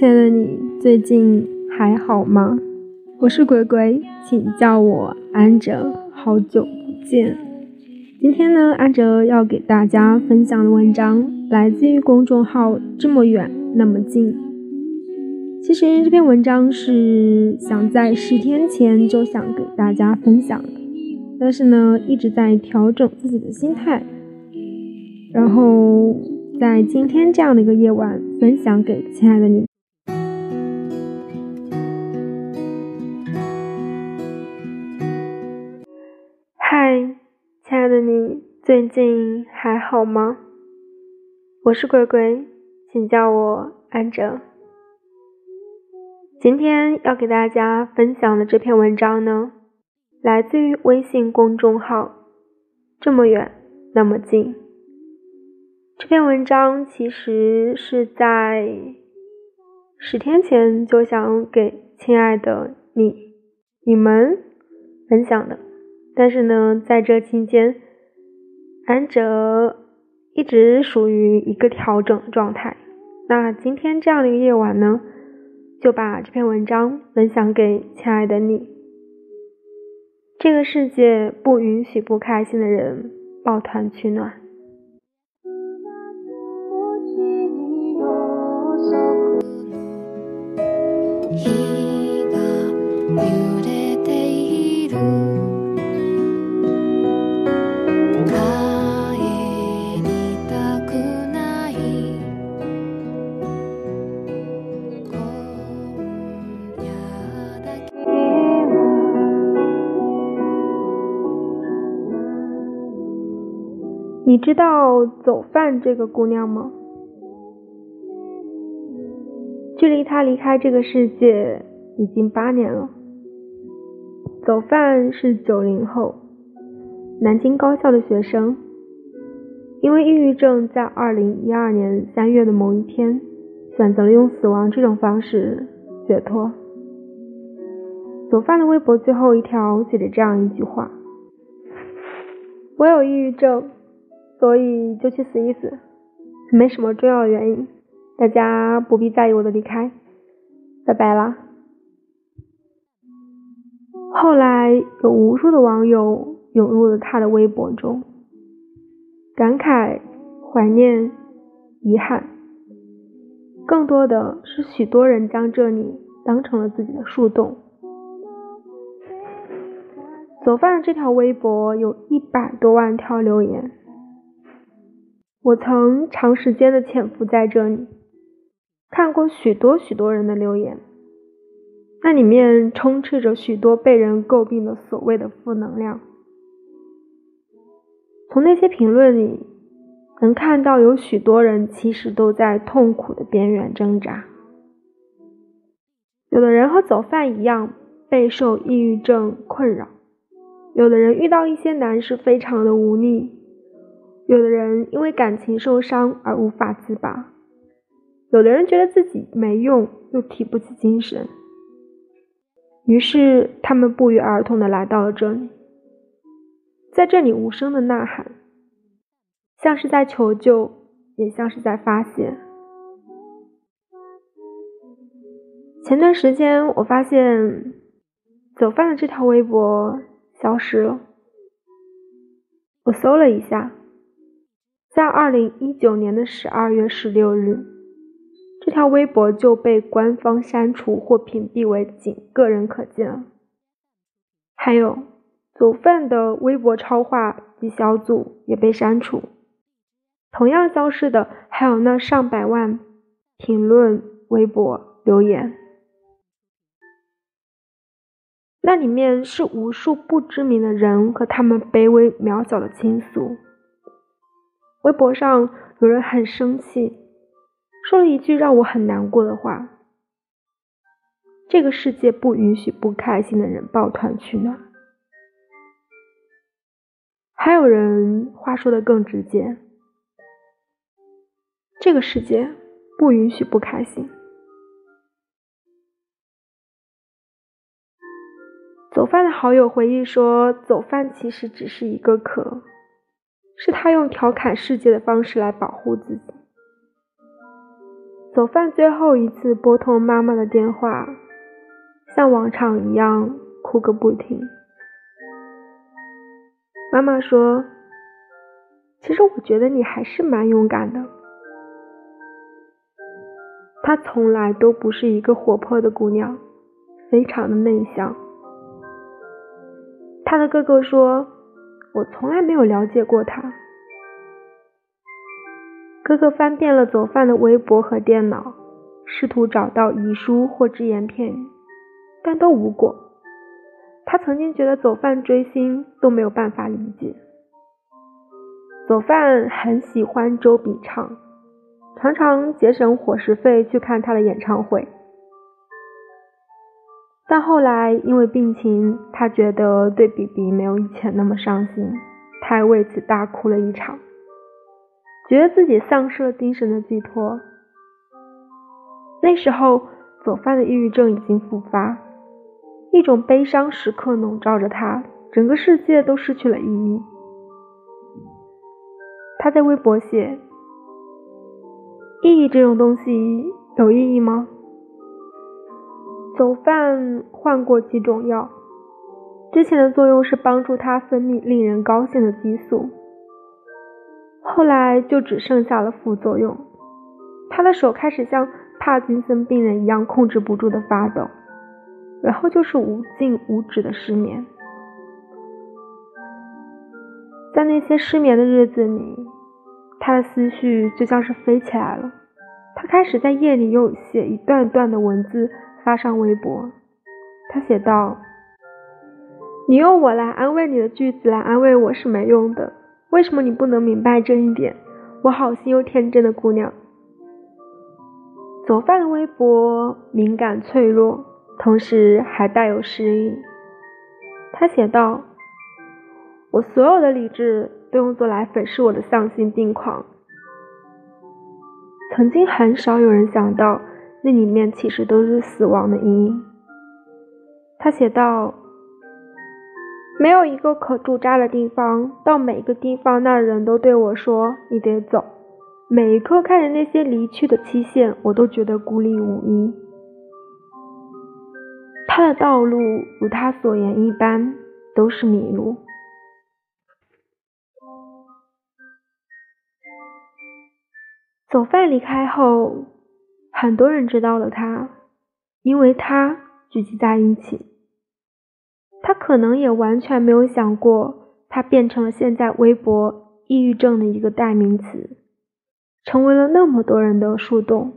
亲爱的你，最近还好吗？我是鬼鬼，请叫我安哲。好久不见。今天呢，安哲要给大家分享的文章来自于公众号“这么远那么近”。其实这篇文章是想在十天前就想给大家分享的，但是呢，一直在调整自己的心态，然后。在今天这样的一个夜晚，分享给亲爱的你。最近还好吗？我是鬼鬼，请叫我安哲。今天要给大家分享的这篇文章呢，来自于微信公众号“这么远那么近”。这篇文章其实是在十天前就想给亲爱的你、你们分享的，但是呢，在这期间，南哲一直属于一个调整状态。那今天这样的一个夜晚呢，就把这篇文章分享给亲爱的你。这个世界不允许不开心的人抱团取暖。你知道走饭这个姑娘吗？距离她离开这个世界已经八年了。走饭是九零后，南京高校的学生，因为抑郁症，在二零一二年三月的某一天，选择了用死亡这种方式解脱。走饭的微博最后一条写着这样一句话：“我有抑郁症。”所以就去死一死，没什么重要的原因，大家不必在意我的离开，拜拜啦。后来有无数的网友涌入了他的微博中，感慨、怀念、遗憾，更多的是许多人将这里当成了自己的树洞。走饭的这条微博有一百多万条留言。我曾长时间的潜伏在这里，看过许多许多人的留言，那里面充斥着许多被人诟病的所谓的负能量。从那些评论里，能看到有许多人其实都在痛苦的边缘挣扎。有的人和走饭一样，备受抑郁症困扰；有的人遇到一些难事，非常的无力。有的人因为感情受伤而无法自拔，有的人觉得自己没用又提不起精神，于是他们不约而同的来到了这里，在这里无声的呐喊，像是在求救，也像是在发泄。前段时间我发现走饭的这条微博消失了，我搜了一下。在二零一九年的十二月十六日，这条微博就被官方删除或屏蔽为仅个人可见。还有，祖范的微博超话及小组也被删除。同样消失的还有那上百万评论、微博留言，那里面是无数不知名的人和他们卑微渺小的倾诉。微博上有人很生气，说了一句让我很难过的话：“这个世界不允许不开心的人抱团取暖。”还有人话说的更直接：“这个世界不允许不开心。”走饭的好友回忆说：“走饭其实只是一个壳。”是他用调侃世界的方式来保护自己。走饭最后一次拨通妈妈的电话，像往常一样哭个不停。妈妈说：“其实我觉得你还是蛮勇敢的。”她从来都不是一个活泼的姑娘，非常的内向。她的哥哥说：“我从来没有了解过他。”哥哥翻遍了走饭的微博和电脑，试图找到遗书或只言片语，但都无果。他曾经觉得走饭追星都没有办法理解。走饭很喜欢周笔畅，常常节省伙食费去看他的演唱会。但后来因为病情，他觉得对比比没有以前那么伤心，他还为此大哭了一场。觉得自己丧失了精神的寄托。那时候，左范的抑郁症已经复发，一种悲伤时刻笼罩着他，整个世界都失去了意义。他在微博写：“意义这种东西有意义吗？”走饭换过几种药，之前的作用是帮助他分泌令人高兴的激素。后来就只剩下了副作用，他的手开始像帕金森病人一样控制不住的发抖，然后就是无尽无止的失眠。在那些失眠的日子里，他的思绪就像是飞起来了。他开始在夜里又写一段段的文字发上微博。他写道：“你用我来安慰你的句子来安慰我是没用的。”为什么你不能明白这一点？我好心又天真的姑娘。走饭的微博敏感脆弱，同时还带有诗意。他写道：“我所有的理智都用作来粉饰我的丧心病狂。曾经很少有人想到，那里面其实都是死亡的阴影。”他写道。没有一个可驻扎的地方，到每个地方，那人都对我说：“你得走。”每一刻看着那些离去的期限，我都觉得孤立无依。他的道路如他所言一般，都是迷路。走饭离开后，很多人知道了他，因为他聚集在一起。他可能也完全没有想过，他变成了现在微博抑郁症的一个代名词，成为了那么多人的树洞。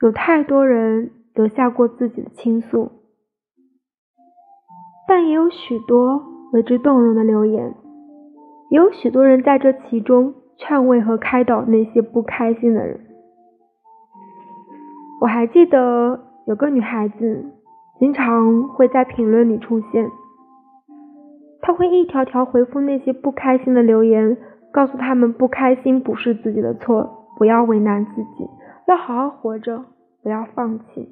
有太多人留下过自己的倾诉，但也有许多为之动容的留言，也有许多人在这其中劝慰和开导那些不开心的人。我还记得有个女孩子。经常会在评论里出现，她会一条条回复那些不开心的留言，告诉他们不开心不是自己的错，不要为难自己，要好好活着，不要放弃。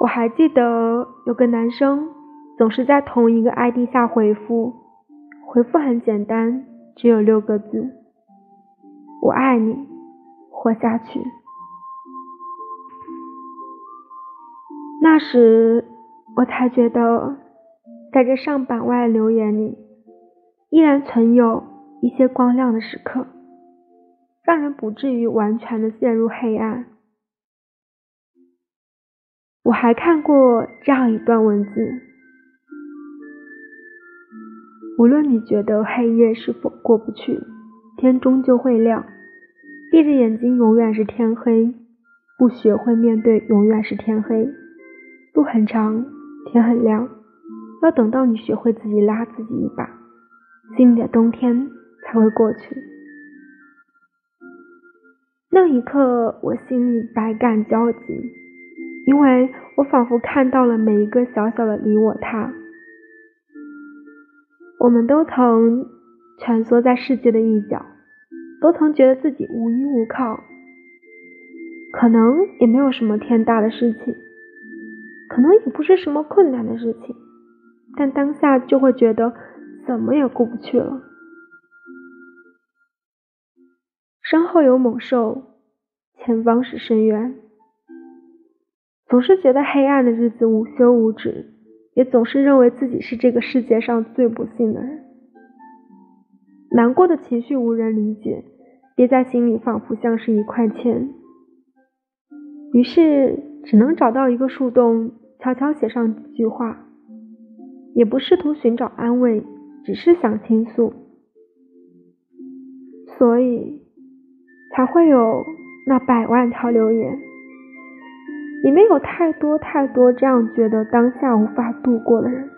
我还记得有个男生总是在同一个 ID 下回复，回复很简单，只有六个字：我爱你，活下去。那时，我才觉得，在这上百万留言里，依然存有一些光亮的时刻，让人不至于完全的陷入黑暗。我还看过这样一段文字：无论你觉得黑夜是否过不去，天终究会亮。闭着眼睛永远是天黑，不学会面对永远是天黑。路很长，天很亮，要等到你学会自己拉自己一把，心里的冬天才会过去。那一刻，我心里百感交集，因为我仿佛看到了每一个小小的你我他。我们都曾蜷缩在世界的一角，都曾觉得自己无依无靠，可能也没有什么天大的事情。可能也不是什么困难的事情，但当下就会觉得怎么也过不去了。身后有猛兽，前方是深渊。总是觉得黑暗的日子无休无止，也总是认为自己是这个世界上最不幸的人。难过的情绪无人理解，憋在心里仿佛像是一块铅。于是只能找到一个树洞，悄悄写上几句话，也不试图寻找安慰，只是想倾诉。所以才会有那百万条留言。里面有太多太多这样觉得当下无法度过的人，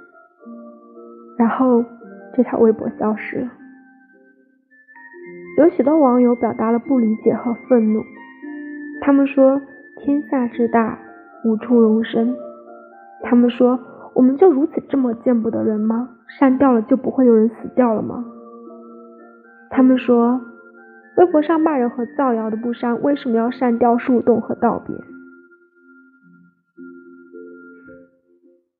然后这条微博消失了。有许多网友表达了不理解和愤怒，他们说天下之大，无处容身。他们说我们就如此这么见不得人吗？删掉了就不会有人死掉了吗？他们说微博上骂人和造谣的不删，为什么要删掉树洞和道别？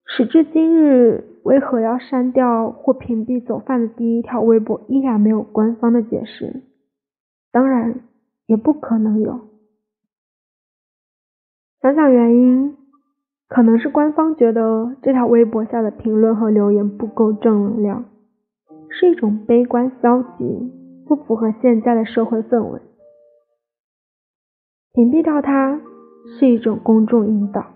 时至今日，为何要删掉或屏蔽走饭的第一条微博，依然没有官方的解释。当然，也不可能有。想想原因，可能是官方觉得这条微博下的评论和留言不够正能量，是一种悲观消极，不符合现在的社会氛围。屏蔽掉它是一种公众引导。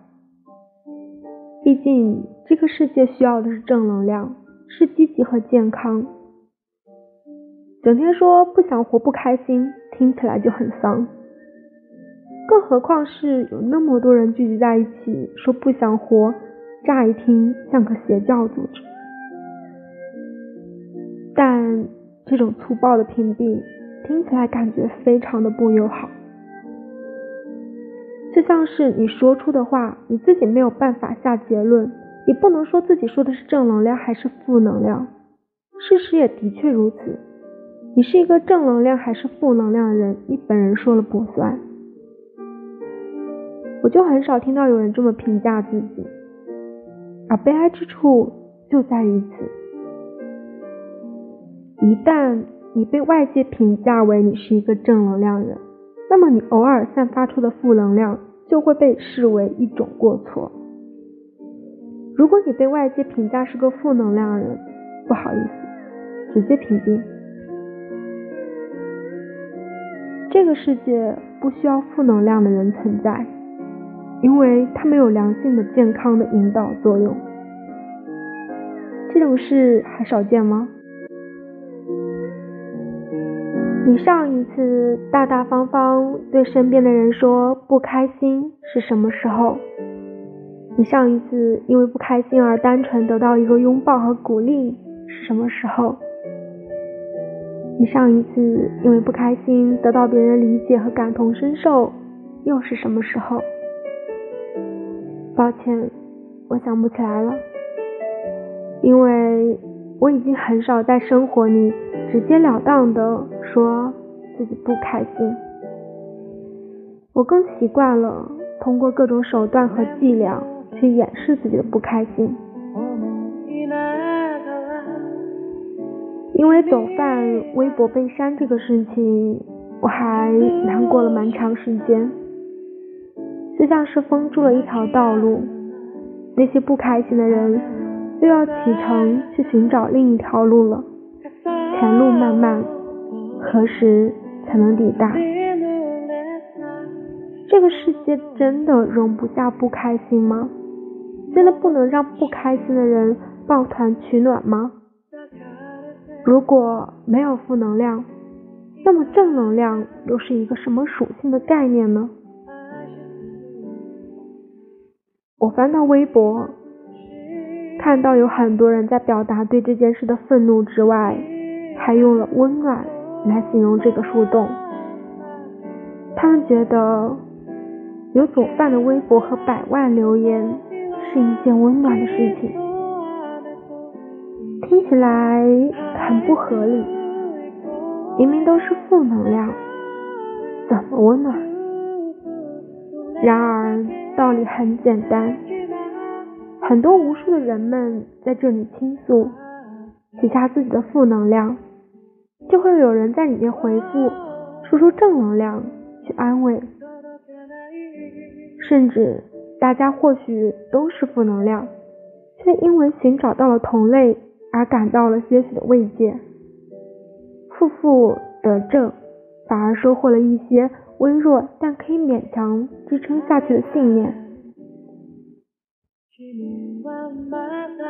毕竟，这个世界需要的是正能量，是积极和健康。整天说不想活、不开心，听起来就很丧。更何况是有那么多人聚集在一起说不想活，乍一听像个邪教组织。但这种粗暴的屏蔽，听起来感觉非常的不友好。就像是你说出的话，你自己没有办法下结论，你不能说自己说的是正能量还是负能量。事实也的确如此，你是一个正能量还是负能量的人，你本人说了不算。我就很少听到有人这么评价自己，而悲哀之处就在于此。一旦你被外界评价为你是一个正能量人，那么你偶尔散发出的负能量。就会被视为一种过错。如果你被外界评价是个负能量人，不好意思，直接屏蔽。这个世界不需要负能量的人存在，因为他没有良性的、健康的引导作用。这种事还少见吗？你上一次大大方方对身边的人说不开心是什么时候？你上一次因为不开心而单纯得到一个拥抱和鼓励是什么时候？你上一次因为不开心得到别人理解和感同身受又是什么时候？抱歉，我想不起来了，因为我已经很少在生活里直截了当的。说自己不开心，我更习惯了通过各种手段和伎俩去掩饰自己的不开心。因为走饭微博被删这个事情，我还难过了蛮长时间，就像是封住了一条道路，那些不开心的人又要启程去寻找另一条路了，前路漫漫。何时才能抵达？这个世界真的容不下不开心吗？真的不能让不开心的人抱团取暖吗？如果没有负能量，那么正能量又是一个什么属性的概念呢？我翻到微博，看到有很多人在表达对这件事的愤怒之外，还用了温暖。来形容这个树洞，他们觉得有左饭的微博和百万留言是一件温暖的事情，听起来很不合理。明明都是负能量，怎么温暖？然而道理很简单，很多无数的人们在这里倾诉，写下自己的负能量。就会有人在里面回复输出正能量去安慰，甚至大家或许都是负能量，却因为寻找到了同类而感到了些许的慰藉，负负得正，反而收获了一些微弱但可以勉强支撑下去的信念。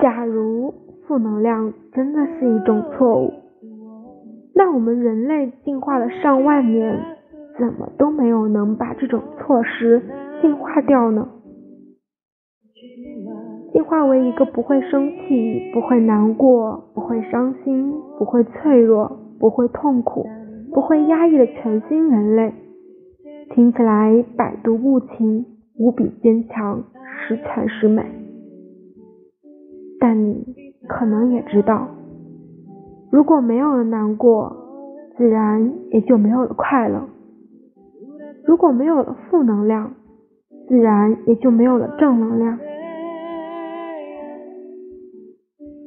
假如负能量真的是一种错误。那我们人类进化了上万年，怎么都没有能把这种措施进化掉呢？进化为一个不会生气、不会难过、不会伤心、不会脆弱、不会痛苦、不会压抑的全新人类，听起来百毒不侵、无比坚强、十全十美。但你可能也知道。如果没有了难过，自然也就没有了快乐；如果没有了负能量，自然也就没有了正能量。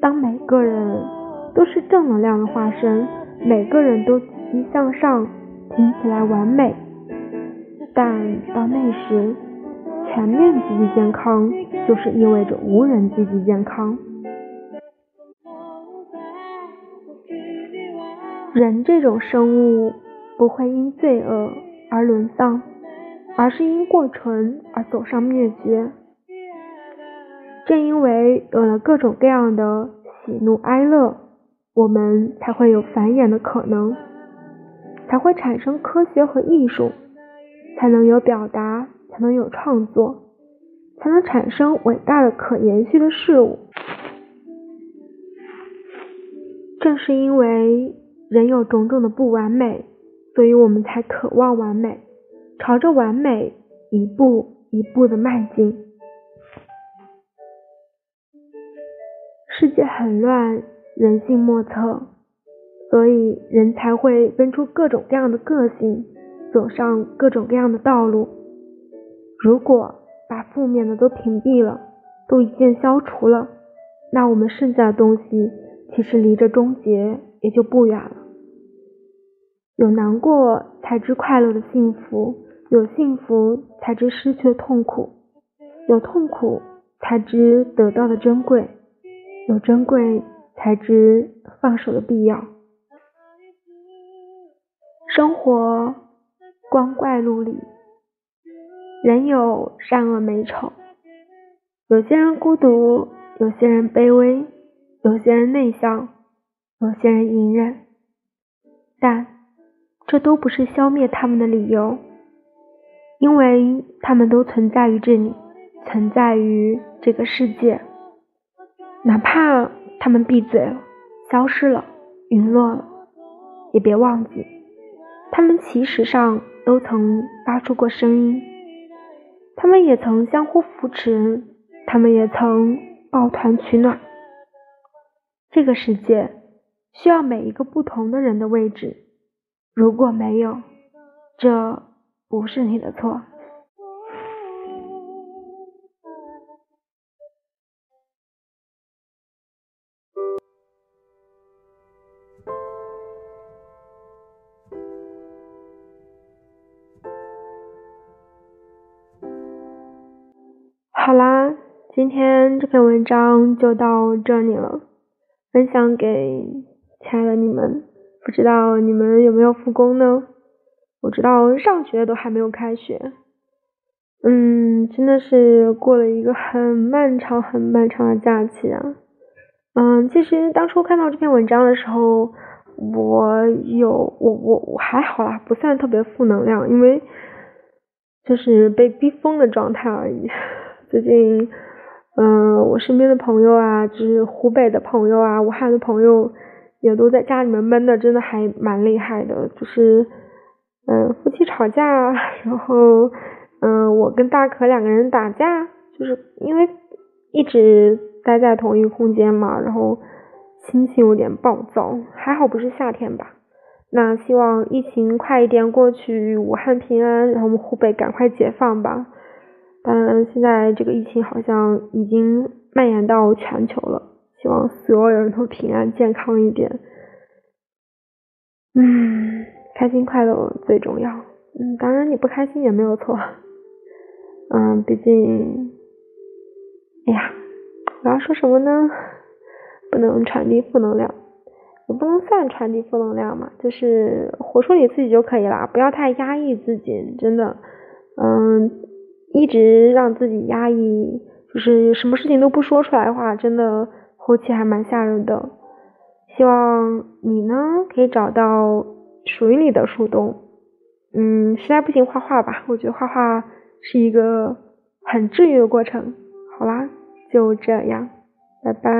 当每个人都是正能量的化身，每个人都积极向上，听起来完美。但到那时，全面积极健康就是意味着无人积极健康。人这种生物不会因罪恶而沦丧，而是因过纯而走上灭绝。正因为有了各种各样的喜怒哀乐，我们才会有繁衍的可能，才会产生科学和艺术，才能有表达，才能有创作，才能产生伟大的可延续的事物。正是因为。人有种种的不完美，所以我们才渴望完美，朝着完美一步一步的迈进。世界很乱，人性莫测，所以人才会分出各种各样的个性，走上各种各样的道路。如果把负面的都屏蔽了，都一键消除了，那我们剩下的东西，其实离着终结也就不远了。有难过才知快乐的幸福，有幸福才知失去的痛苦，有痛苦才知得到的珍贵，有珍贵才知放手的必要。生活光怪陆离，人有善恶美丑，有些人孤独，有些人卑微，有些人内向，有些人隐忍，但。这都不是消灭他们的理由，因为他们都存在于这里，存在于这个世界。哪怕他们闭嘴了，消失了，陨落了，也别忘记，他们其实上都曾发出过声音，他们也曾相互扶持，他们也曾抱团取暖。这个世界需要每一个不同的人的位置。如果没有，这不是你的错。好啦，今天这篇文章就到这里了，分享给亲爱的你们。不知道你们有没有复工呢？我知道上学都还没有开学，嗯，真的是过了一个很漫长、很漫长的假期啊。嗯，其实当初看到这篇文章的时候，我有我我我还好啦，不算特别负能量，因为就是被逼疯的状态而已。最近，嗯，我身边的朋友啊，就是湖北的朋友啊，武汉的朋友。也都在家里面闷的，真的还蛮厉害的。就是，嗯，夫妻吵架，然后，嗯，我跟大可两个人打架，就是因为一直待在同一个空间嘛，然后心情有点暴躁。还好不是夏天吧？那希望疫情快一点过去，武汉平安，然后我们湖北赶快解放吧。但现在这个疫情好像已经蔓延到全球了。希望所有人都平安健康一点。嗯，开心快乐最重要。嗯，当然你不开心也没有错。嗯，毕竟，哎呀，我要说什么呢？不能传递负能量，也不能算传递负能量嘛，就是活出你自己就可以了，不要太压抑自己，真的，嗯，一直让自己压抑，就是什么事情都不说出来的话，真的后期还蛮吓人的。希望你呢可以找到属于你的树洞，嗯，实在不行画画吧，我觉得画画。是一个很治愈的过程。好啦，就这样，拜拜。